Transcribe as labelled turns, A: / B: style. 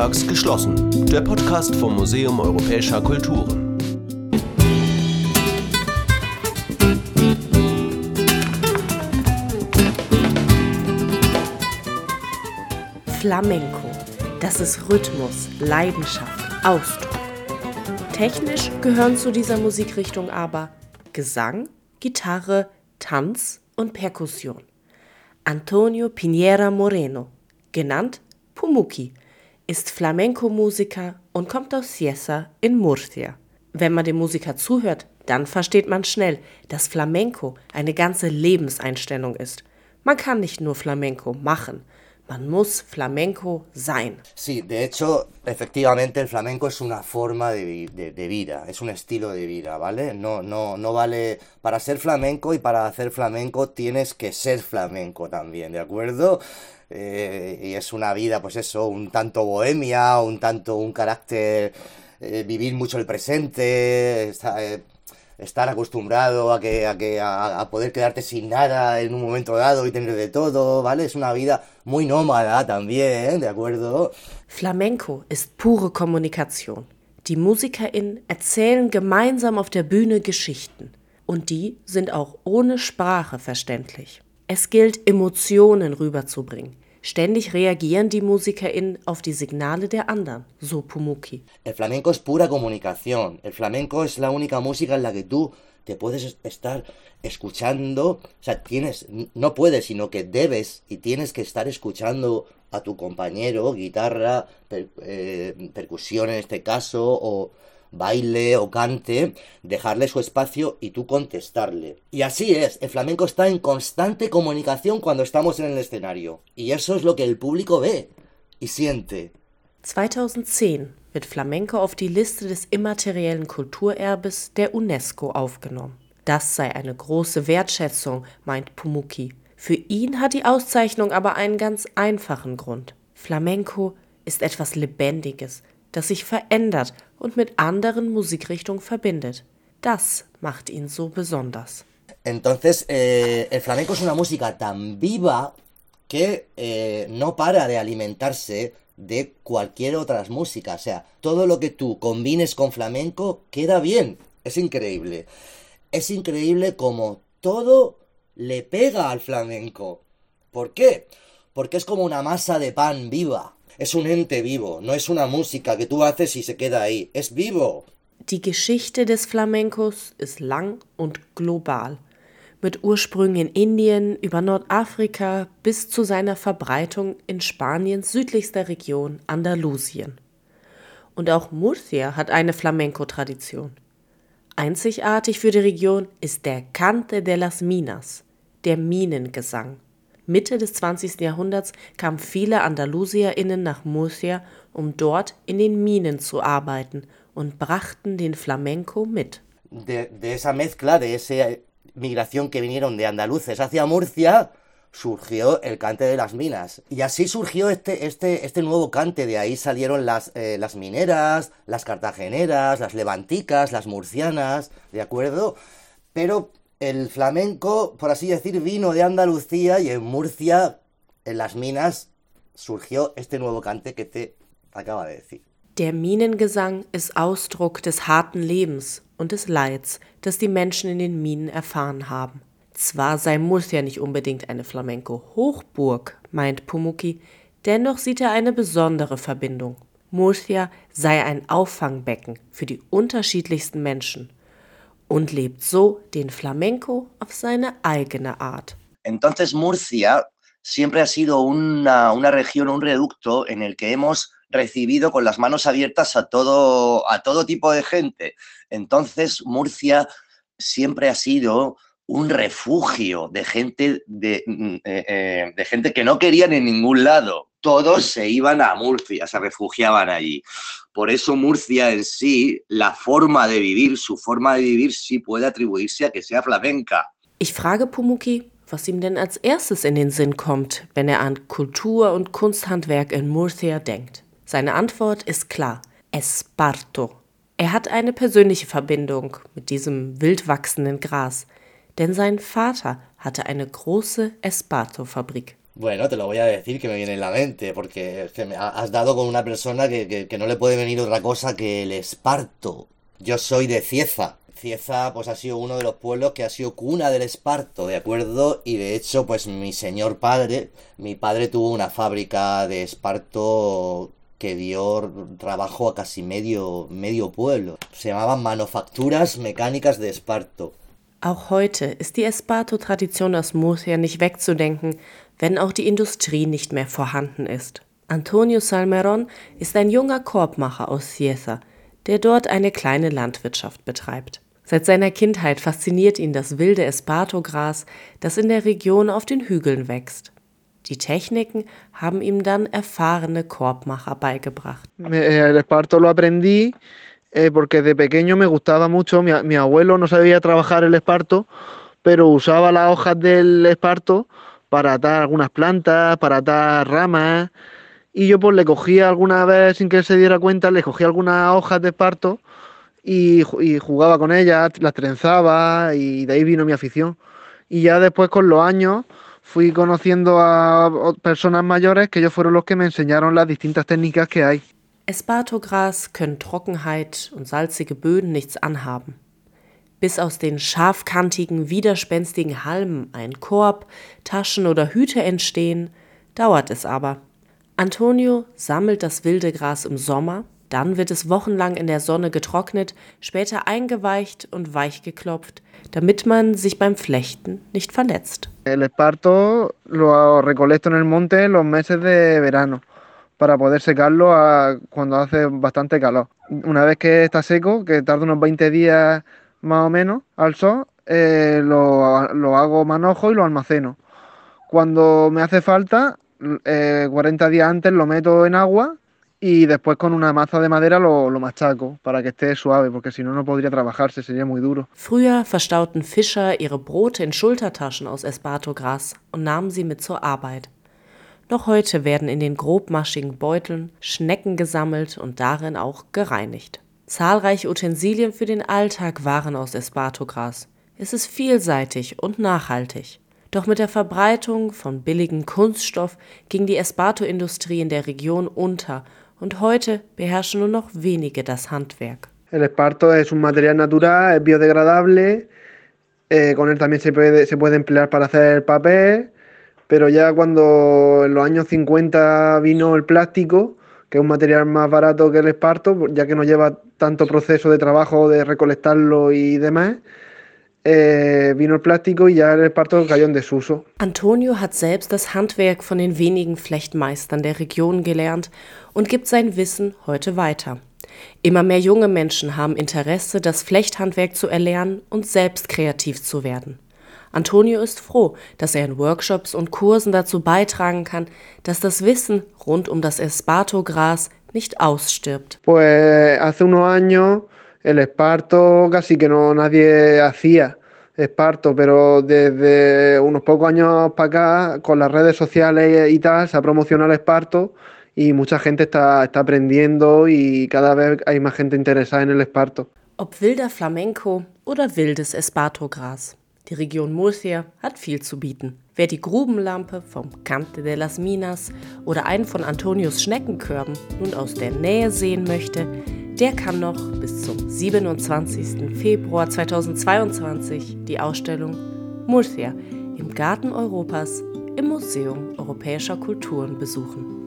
A: sonntags geschlossen. Der Podcast vom Museum Europäischer Kulturen.
B: Flamenco. Das ist Rhythmus, Leidenschaft, Ausdruck. Technisch gehören zu dieser Musikrichtung aber Gesang, Gitarre, Tanz und Perkussion. Antonio Pinera Moreno, genannt Pumuki, ist Flamenco-Musiker und kommt aus Cieza in Murcia. Wenn man dem Musiker zuhört, dann versteht man schnell, dass Flamenco eine ganze Lebenseinstellung ist. Man kann nicht nur Flamenco machen, Man muss Flamenco sein.
C: Sí, de hecho, efectivamente el flamenco es una forma de, de, de, vida, es un estilo de vida, ¿vale? No, no, no vale, para ser flamenco y para hacer flamenco tienes que ser flamenco también, ¿de acuerdo? Eh, y es una vida, pues eso, un tanto bohemia, un tanto un carácter, eh, vivir mucho el presente, está, eh, estar acostumbrado a que, a, que a, a, poder quedarte sin nada en un momento dado y tener de todo, ¿vale? Es una vida muy nómada también, ¿de acuerdo?
B: Flamenco ist pure Kommunikation. Die MusikerInnen erzählen gemeinsam auf der Bühne Geschichten. Und die sind auch ohne Sprache verständlich. Es gilt, Emotionen rüberzubringen. Ständig reagieren die MusikerInnen auf die Signale der anderen, so Pumuki.
C: El flamenco es pura comunicación. El flamenco es la única música en la que tú te puedes estar escuchando, o sea, tienes, no puedes, sino que debes y tienes que estar escuchando a tu compañero, guitarra, per, eh, percusión en este caso, o baile o cante, dejarle su espacio y tú contestarle. Y así es, el flamenco está en constante comunicación cuando estamos en el escenario. Y eso es lo que el público ve y siente.
B: 2010 wird Flamenco auf die Liste des immateriellen Kulturerbes der UNESCO aufgenommen. Das sei eine große Wertschätzung, meint Pumuki. Für ihn hat die Auszeichnung aber einen ganz einfachen Grund. Flamenco ist etwas Lebendiges, das sich verändert und mit anderen Musikrichtungen verbindet. Das macht ihn so besonders.
C: Entonces, eh, el flamenco es una música tan viva que eh, no para de alimentarse de cualquier otra música. O sea, todo lo que tú combines con flamenco queda bien. Es increíble. Es increíble como todo le pega al flamenco. ¿Por qué? Porque es como una masa de pan viva. Es un ente vivo, no es una música que tú haces y se queda ahí. Es vivo.
B: Die Geschichte des Flamencos ist lang und global. Mit Ursprüngen in Indien über Nordafrika bis zu seiner Verbreitung in Spaniens südlichster Region Andalusien. Und auch Murcia hat eine Flamenco-Tradition. Einzigartig für die Region ist der Cante de las Minas, der Minengesang. Mitte des 20. Jahrhunderts kamen viele AndalusierInnen nach Murcia, um dort in den Minen zu arbeiten und brachten den Flamenco mit.
C: De, de esa mezcla, de esa migración que vinieron de andaluces hacia Murcia, surgió el cante de las minas. Y así surgió este, este, este nuevo cante. De ahí salieron las, eh, las mineras, las cartageneras, las levanticas, las murcianas, ¿de acuerdo? Pero el flamenco, por así decir, vino de Andalucía y en Murcia, en las minas, surgió este nuevo cante que te acaba de decir.
B: Der Minengesang ist Ausdruck des harten Lebens und des Leids, das die Menschen in den Minen erfahren haben. Zwar sei Murcia nicht unbedingt eine Flamenco-Hochburg, meint Pumuki, dennoch sieht er eine besondere Verbindung. Murcia sei ein Auffangbecken für die unterschiedlichsten Menschen und lebt so den Flamenco auf seine eigene Art.
C: Entonces Murcia siempre ha sido una, una región, un reducto en el que hemos recibido con las manos abiertas a todo, a todo tipo de gente. Entonces Murcia siempre ha sido un refugio de gente, de, eh, eh, de, gente que no querían en ningún lado. Todos se iban a Murcia, se refugiaban allí. Por eso Murcia en sí, la forma de vivir, su forma de vivir sí puede atribuirse a que sea flamenca.
B: Ich frage Pumuki, was ihm denn als erstes in den Sinn kommt, wenn er an Kultur und Kunsthandwerk in Murcia denkt. Seine Antwort ist klar: Esparto. Er hat eine persönliche Verbindung mit diesem wild wachsenden Gras denn sein Vater hatte eine große Esparto-Fabrik.
C: Bueno, te lo voy a decir que me viene en la mente, porque me has dado con una persona que, que, que no le puede venir otra cosa que el esparto. Yo soy de Cieza. Cieza pues ha sido uno de los pueblos que ha sido cuna del esparto, ¿de acuerdo? Y de hecho pues mi señor padre, mi padre tuvo una fábrica de esparto que dio trabajo a casi medio, medio pueblo. Se llamaban Manufacturas Mecánicas de Esparto.
B: Auch heute ist die Esparto-Tradition aus Murcia nicht wegzudenken, wenn auch die Industrie nicht mehr vorhanden ist. Antonio Salmeron ist ein junger Korbmacher aus Cieza, der dort eine kleine Landwirtschaft betreibt. Seit seiner Kindheit fasziniert ihn das wilde Esparto-Gras, das in der Region auf den Hügeln wächst. Die Techniken haben ihm dann erfahrene Korbmacher beigebracht.
D: El esparto lo aprendí eh, porque de pequeño me gustaba mucho. Mi, abuelo no sabía trabajar el esparto, pero usaba las hojas del esparto para atar algunas plantas, para atar ramas. Y yo pues le cogía alguna vez sin que él se diera cuenta, le cogía algunas hojas de esparto y, jugaba con ellas, las trenzaba y de ahí vino mi afición. Y ya después con los años fui conociendo a personas mayores que ellos fueron los que me enseñaron las distintas técnicas que hay.
B: Espartogras können Trockenheit und salzige Böden nichts anhaben. Bis aus den scharfkantigen, widerspenstigen Halmen ein Korb, Taschen oder Hüte entstehen, dauert es aber. Antonio sammelt das wilde Gras im Sommer, dann wird es wochenlang in der Sonne getrocknet, später eingeweicht und weich geklopft, damit man sich beim Flechten nicht verletzt.
D: El esparto lo recolecto en el monte los meses de verano para poder secarlo a cuando hace bastante calor. Una vez que está seco, que tarda unos 20 días más o menos al sol, eh, lo, lo, hago manojo y lo almaceno. Cuando me hace falta, eh, 40 días antes lo meto en agua y después con una maza de madera lo, lo, machaco para que esté suave, porque si no, no podría trabajarse, sería muy duro.
B: Früher verstauten Fischer ihre Brote in Schultertaschen aus Espartogras und nahmen sie mit zur Arbeit. Noch heute werden in den grobmaschigen Beuteln Schnecken gesammelt und darin auch gereinigt. Zahlreiche Utensilien für den Alltag waren aus Espartogras. Es ist vielseitig und nachhaltig. Doch mit der Verbreitung von billigem Kunststoff ging die Esparto-Industrie in der Region unter und heute beherrschen nur noch wenige das Handwerk.
D: El esparto es un material natural, es biodegradable, eh, con él también se puede, se puede emplear para hacer papel, pero ya cuando en los años 50 vino el plástico, que es un material más barato que el esparto, ya que no lleva tanto proceso de trabajo de recolectarlo y demás, äh, vino el plástico y ya el esparto cayó en desuso.
B: Antonio hat selbst das Handwerk von den wenigen Flechtmeistern der Region gelernt und gibt sein Wissen heute weiter. Immer mehr junge Menschen haben Interesse, das Flechthandwerk zu erlernen und selbst kreativ zu werden. Antonio ist froh, dass er in Workshops und Kursen dazu beitragen kann, dass das Wissen rund um das Esparto-Gras nicht ausstirbt.
D: Pues hace unos años el esparto casi que no nadie hacía esparto, pero desde unos pocos años para acá, con las redes sociales y tal, se ha promocionado el esparto y mucha gente está, está aprendiendo y cada vez hay más gente interesada en el esparto.
B: Ob wilder Flamenco oder wildes Espartogras. Die Region Murcia hat viel zu bieten. Wer die Grubenlampe vom Cante de las Minas oder einen von Antonios Schneckenkörben nun aus der Nähe sehen möchte, der kann noch bis zum 27. Februar 2022 die Ausstellung Murcia im Garten Europas im Museum Europäischer Kulturen besuchen.